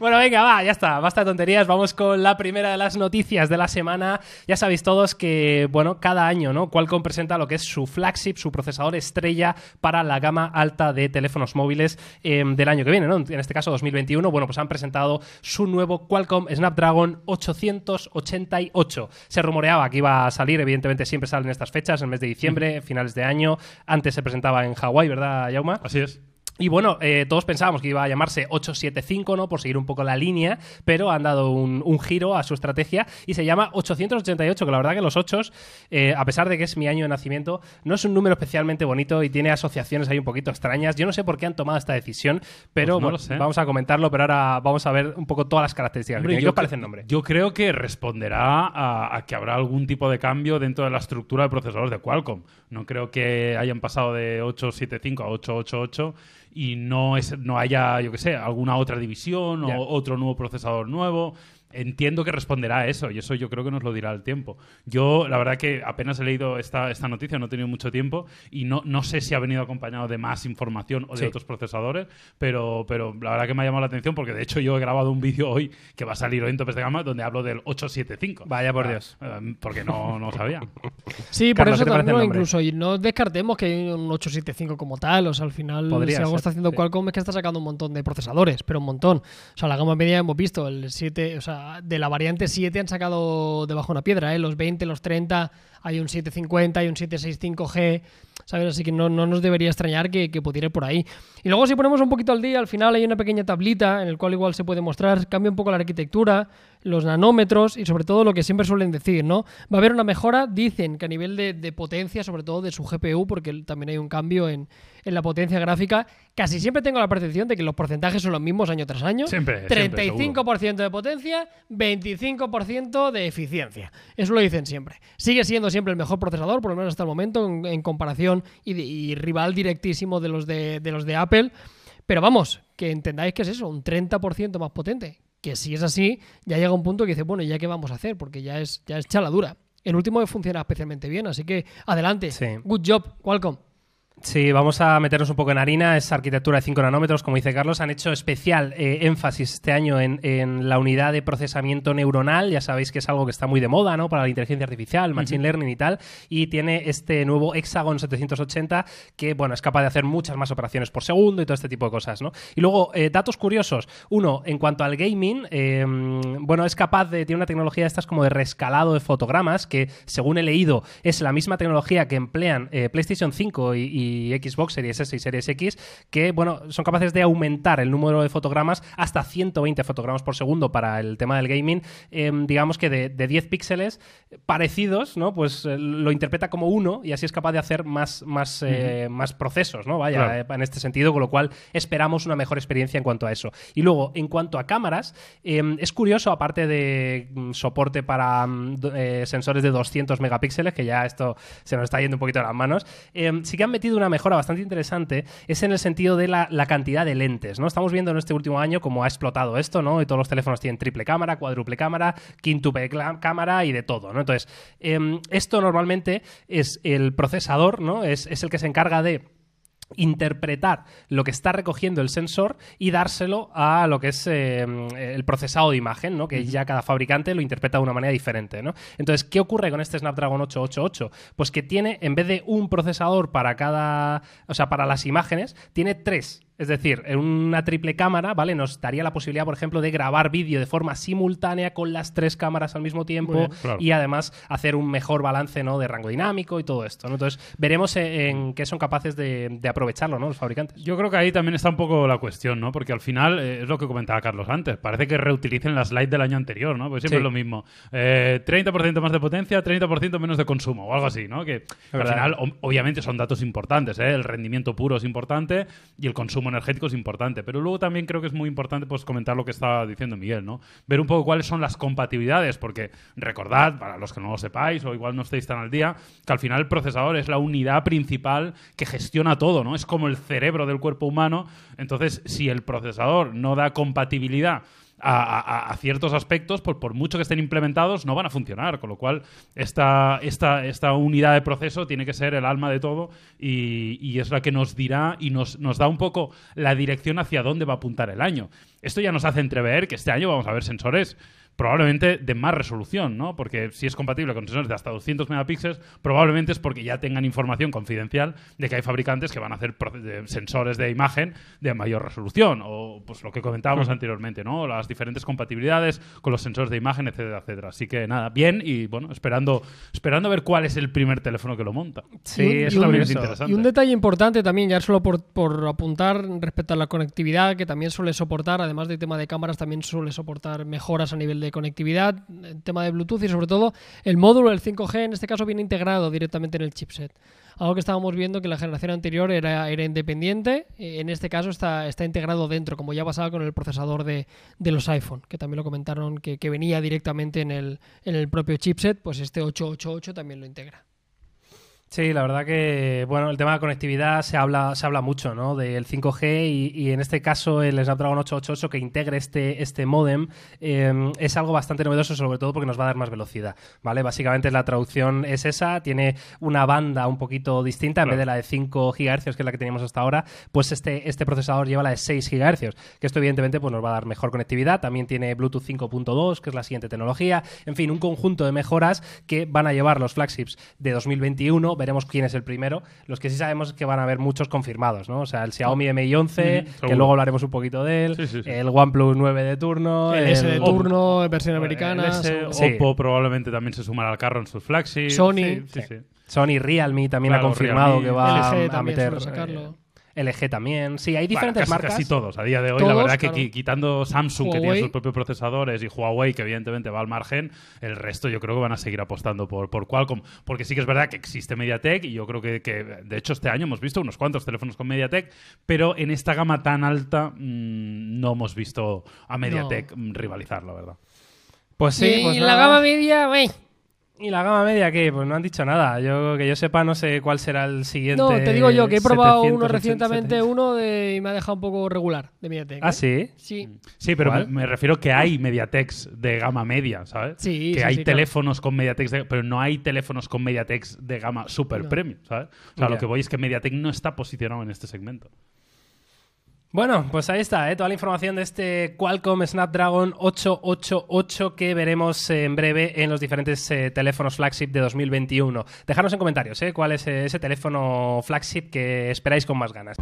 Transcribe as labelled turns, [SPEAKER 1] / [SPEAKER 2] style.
[SPEAKER 1] Bueno, venga, va, ya está. Basta de tonterías. Vamos con la primera de las noticias de la semana. Ya sabéis todos que, bueno, cada año, ¿no? Qualcomm presenta lo que es su flagship, su procesador estrella para la gama alta de teléfonos móviles eh, del año que viene, ¿no? En este caso, 2021. Bueno, pues han presentado su nuevo Qualcomm Snapdragon 888. Se rumoreaba que iba a salir, evidentemente siempre salen estas fechas, en el mes de diciembre, finales de año. Antes se presentaba en Hawái, ¿verdad, Yauma?
[SPEAKER 2] Así es.
[SPEAKER 1] Y bueno, eh, todos pensábamos que iba a llamarse 875, ¿no? Por seguir un poco la línea, pero han dado un, un giro a su estrategia y se llama 888, que la verdad que los 8, eh, a pesar de que es mi año de nacimiento, no es un número especialmente bonito y tiene asociaciones ahí un poquito extrañas. Yo no sé por qué han tomado esta decisión, pero
[SPEAKER 2] Pues no
[SPEAKER 1] bueno, vamos a comentarlo, pero ahora vamos a ver un poco todas las características.
[SPEAKER 2] Hombre,
[SPEAKER 1] que tiene. ¿Qué os parece el nombre?
[SPEAKER 2] Yo creo que responderá a, a que habrá algún tipo de cambio dentro de la estructura de procesadores de Qualcomm. No creo que hayan pasado de 875 a 888 y no, es, no haya, yo qué sé, alguna otra división o otro nuevo procesador nuevo. Entiendo que responderá a eso y eso yo creo que nos lo dirá el tiempo. Yo, la verdad que apenas he leído esta, esta noticia, no he tenido mucho tiempo y no, no sé si ha venido acompañado de más información o de
[SPEAKER 1] Sí.
[SPEAKER 2] otros procesadores, pero, pero la verdad que me ha llamado la atención porque de hecho yo he grabado un vídeo hoy que va a salir hoy en Topes de Gama donde hablo del 875.
[SPEAKER 1] Vaya por
[SPEAKER 2] Ah,
[SPEAKER 1] Dios.
[SPEAKER 2] eh, Porque no, no sabía.
[SPEAKER 3] Sí, por
[SPEAKER 1] Carlos,
[SPEAKER 3] eso
[SPEAKER 1] ¿qué te parece
[SPEAKER 3] también, ¿no? incluso y no descartemos que hay un 875 como tal. O sea, al final,
[SPEAKER 1] Podría
[SPEAKER 3] si algo
[SPEAKER 1] ser,
[SPEAKER 3] está haciendo
[SPEAKER 1] sí.
[SPEAKER 3] Qualcomm es que está sacando un montón de procesadores, pero un montón. O sea, la gama media hemos visto, el 7, o sea, de la variante 7 han sacado debajo una piedra, ¿eh? Los 20, los 30, hay un 750, hay un 765G. ¿Sabes? Así que no, no nos debería extrañar que, que pudiera ir por ahí. Y luego, si ponemos un poquito al día, al final hay una pequeña tablita en el cual igual se puede mostrar, cambia un poco la arquitectura, los nanómetros y sobre todo lo que siempre suelen decir, ¿no? Va a haber una mejora, dicen que a nivel de, de potencia, sobre todo de su GPU, porque también hay un cambio en, en la potencia gráfica. Casi siempre tengo la percepción de que los porcentajes son los mismos año tras año.
[SPEAKER 2] Siempre, siempre,
[SPEAKER 3] 35% de potencia, 25% de eficiencia. Eso lo dicen siempre. Sigue siendo siempre el mejor procesador, por lo menos hasta el momento, en, en comparación y, de- y rival directísimo de los de, de los de Apple. Pero vamos, que entendáis que es eso, un 30% más potente. Que si es así, ya llega un punto que dice, bueno, ¿y ¿ya qué vamos a hacer? Porque ya es, ya es chaladura. El último funciona especialmente bien, así que adelante.
[SPEAKER 1] Sí.
[SPEAKER 3] Good job, Qualcomm.
[SPEAKER 1] Sí, vamos a meternos un poco en harina. Es arquitectura de 5 nanómetros, como dice Carlos. Han hecho especial eh, énfasis este año en, en la unidad de procesamiento neuronal. Ya sabéis que es algo que está muy de moda, ¿no? Para la inteligencia artificial, machine learning y tal. Y tiene este nuevo Hexagon 780 que, bueno, es capaz de hacer muchas más operaciones por segundo y todo este tipo de cosas, ¿no? Y luego, eh, datos curiosos. Uno, en cuanto al gaming, eh, bueno, es capaz de, tiene una tecnología de estas como de rescalado de fotogramas, que según he leído es la misma tecnología que emplean eh, PlayStation 5 y, y Xbox Series S y Series X, que, bueno, son capaces de aumentar el número de fotogramas hasta 120 fotogramas por segundo para el tema del gaming. Eh, digamos que de, de 10 píxeles parecidos, ¿no? Pues eh, lo interpreta como uno y así es capaz de hacer más, más, eh, más procesos, ¿no? Vaya,
[SPEAKER 2] Claro.
[SPEAKER 1] eh, en este sentido, con lo cual esperamos una mejor experiencia en cuanto a eso. Y luego, en cuanto a cámaras, eh, es curioso, aparte de mm, soporte para mm, sensores de 200 megapíxeles, que ya esto se nos está yendo un poquito de las manos, eh, sí que han metido una mejora bastante interesante, es en el sentido de la, la cantidad de lentes, ¿no? Estamos viendo en este último año cómo ha explotado esto, ¿no? Y todos los teléfonos tienen triple cámara, cuádruple cámara, quíntuple cámara y de todo, ¿no? Entonces, em, esto normalmente es el procesador, ¿no? Es, es el que se encarga de interpretar lo que está recogiendo el sensor y dárselo a lo que es eh, el procesado de imagen, ¿no? que ya cada fabricante lo interpreta de una manera diferente. ¿no? Entonces, ¿qué ocurre con este Snapdragon 888? Pues que tiene, en vez de un procesador para cada, o sea, para las imágenes, tiene tres. Es decir, en una triple cámara, ¿vale? Nos daría la posibilidad, por ejemplo, de grabar vídeo de forma simultánea con las tres cámaras al mismo tiempo
[SPEAKER 3] Muy bien,
[SPEAKER 2] claro.
[SPEAKER 1] y además hacer un mejor balance ¿no? de rango dinámico y todo esto. ¿no? Entonces, veremos en, en qué son capaces de, de aprovecharlo ¿no? los fabricantes.
[SPEAKER 2] Yo creo que ahí también está un poco la cuestión, ¿no? Porque al final eh, es lo que comentaba Carlos antes. Parece que reutilicen las slides del año anterior, ¿no? Pues siempre
[SPEAKER 1] Sí.
[SPEAKER 2] es lo mismo. Eh, 30% más de potencia, 30% menos de consumo o algo así, ¿no? Que al final, obviamente, son datos importantes, ¿eh? El rendimiento puro es importante y el consumo energético es importante. Pero luego también creo que es muy importante pues comentar lo que estaba diciendo Miguel, ¿no? Ver un poco cuáles son las compatibilidades, porque recordad, para los que no lo sepáis o igual no estéis tan al día, que al final el procesador es la unidad principal que gestiona todo, ¿no? Es como el cerebro del cuerpo humano. Entonces, si el procesador no da compatibilidad a, ciertos aspectos, por, por mucho que estén implementados, no van a funcionar. Con lo cual, esta, esta, esta unidad de proceso tiene que ser el alma de todo y, y es la que nos dirá y nos, nos da un poco la dirección hacia dónde va a apuntar el año. Esto ya nos hace entrever que este año vamos a ver sensores probablemente de más resolución, ¿no? Porque si es compatible con sensores de hasta 200 megapíxeles, probablemente es porque ya tengan información confidencial de que hay fabricantes que van a hacer sensores de imagen de mayor resolución o pues lo que comentábamos anteriormente, ¿no? Las diferentes compatibilidades con los sensores de imagen, etcétera, etcétera. Así que nada, bien y bueno, esperando esperando a ver cuál es el primer teléfono que lo monta.
[SPEAKER 1] Sí,
[SPEAKER 3] Y un-
[SPEAKER 1] eso también es
[SPEAKER 2] es
[SPEAKER 1] interesante.
[SPEAKER 2] interesante.
[SPEAKER 3] Y un detalle importante también, ya solo por, por apuntar respecto a la conectividad, que también suele soportar, además del tema de cámaras, también suele soportar mejoras a nivel de conectividad, el tema de Bluetooth y sobre todo el módulo del 5G en este caso viene integrado directamente en el chipset. Algo que estábamos viendo que la generación anterior era, era independiente, eh, en este caso está, está integrado dentro, como ya pasaba con el procesador de, de los iPhone, que también lo comentaron que, que venía directamente en el, en el propio chipset, pues este 888 también lo integra.
[SPEAKER 1] Sí, la verdad que, bueno, el tema de conectividad se habla, se habla mucho, ¿no? Del 5G y, en este caso el Snapdragon 888 que integre este, este modem eh, es algo bastante novedoso, sobre todo porque nos va a dar más velocidad, ¿vale? Básicamente la traducción es esa, tiene una banda un poquito distinta, en vez de la de 5 GHz, que es la que teníamos hasta ahora, pues este, este procesador lleva la de 6 GHz, que esto evidentemente pues, nos va a dar mejor conectividad, también tiene Bluetooth 5.2, que es la siguiente tecnología, en fin, un conjunto de mejoras que van a llevar los flagships de 2021, veremos quién es el primero, los que sí sabemos es que van a haber muchos confirmados, ¿no? O sea, el Xiaomi Mi 11,
[SPEAKER 2] Ujú,
[SPEAKER 1] que luego hablaremos un poquito de él,
[SPEAKER 2] Sí, sí, sí.
[SPEAKER 1] el OnePlus 9 de turno,
[SPEAKER 3] El S de
[SPEAKER 1] el-
[SPEAKER 3] turno, versión americana.
[SPEAKER 2] El S. Oppo probablemente también se sumará al carro en sus flagships.
[SPEAKER 3] Sony.
[SPEAKER 2] Sí, sí, sí.
[SPEAKER 1] Sony Realme también
[SPEAKER 2] Claro,
[SPEAKER 1] ha confirmado
[SPEAKER 2] Realme.
[SPEAKER 1] que va
[SPEAKER 3] LG
[SPEAKER 1] a meter
[SPEAKER 3] suele sacarlo.
[SPEAKER 1] eh, LG también. Sí, hay
[SPEAKER 2] Bueno,
[SPEAKER 1] diferentes
[SPEAKER 2] casi,
[SPEAKER 1] marcas.
[SPEAKER 2] casi todos. A día de hoy,
[SPEAKER 3] Todos,
[SPEAKER 2] la verdad que
[SPEAKER 3] claro.
[SPEAKER 2] quitando Samsung, que tiene sus propios procesadores, y Huawei, que evidentemente va al margen, el resto yo creo que van a seguir apostando por, por Qualcomm. Porque sí que es verdad que existe MediaTek, y yo creo que, que, de hecho, este año hemos visto unos cuantos teléfonos con MediaTek, pero en esta gama tan alta mm, no hemos visto a MediaTek mm, rivalizar, la verdad.
[SPEAKER 1] Pues sí,
[SPEAKER 3] y
[SPEAKER 1] pues
[SPEAKER 3] en la
[SPEAKER 1] nada.
[SPEAKER 3] gama media, wey.
[SPEAKER 1] ¿Y la gama media qué? Pues no han dicho nada. Yo que yo sepa no sé cuál será el siguiente.
[SPEAKER 3] No, te digo yo que he probado
[SPEAKER 1] 700,
[SPEAKER 3] uno
[SPEAKER 1] 800,
[SPEAKER 3] recientemente,
[SPEAKER 1] 700.
[SPEAKER 3] uno de, y me ha dejado un poco regular de MediaTek.
[SPEAKER 1] Ah,
[SPEAKER 3] ¿eh?
[SPEAKER 1] sí.
[SPEAKER 3] Sí.
[SPEAKER 2] Sí, pero me, me refiero que hay MediaTeks de gama media, ¿sabes?
[SPEAKER 3] Sí,
[SPEAKER 2] que
[SPEAKER 3] sí,
[SPEAKER 2] hay
[SPEAKER 3] sí, claro.
[SPEAKER 2] teléfonos con MediaTeks, de- pero no hay teléfonos con MediaTeks de gama super
[SPEAKER 3] No.
[SPEAKER 2] premium, ¿sabes? O sea, lo que voy es que MediaTek no está posicionado en este segmento.
[SPEAKER 1] Bueno, pues ahí está, ¿eh? toda la información de este Qualcomm Snapdragon 888 que veremos eh, en breve en los diferentes eh, teléfonos flagship de 2021. Dejadnos en comentarios ¿eh? cuál es eh, ese teléfono flagship que esperáis con más ganas.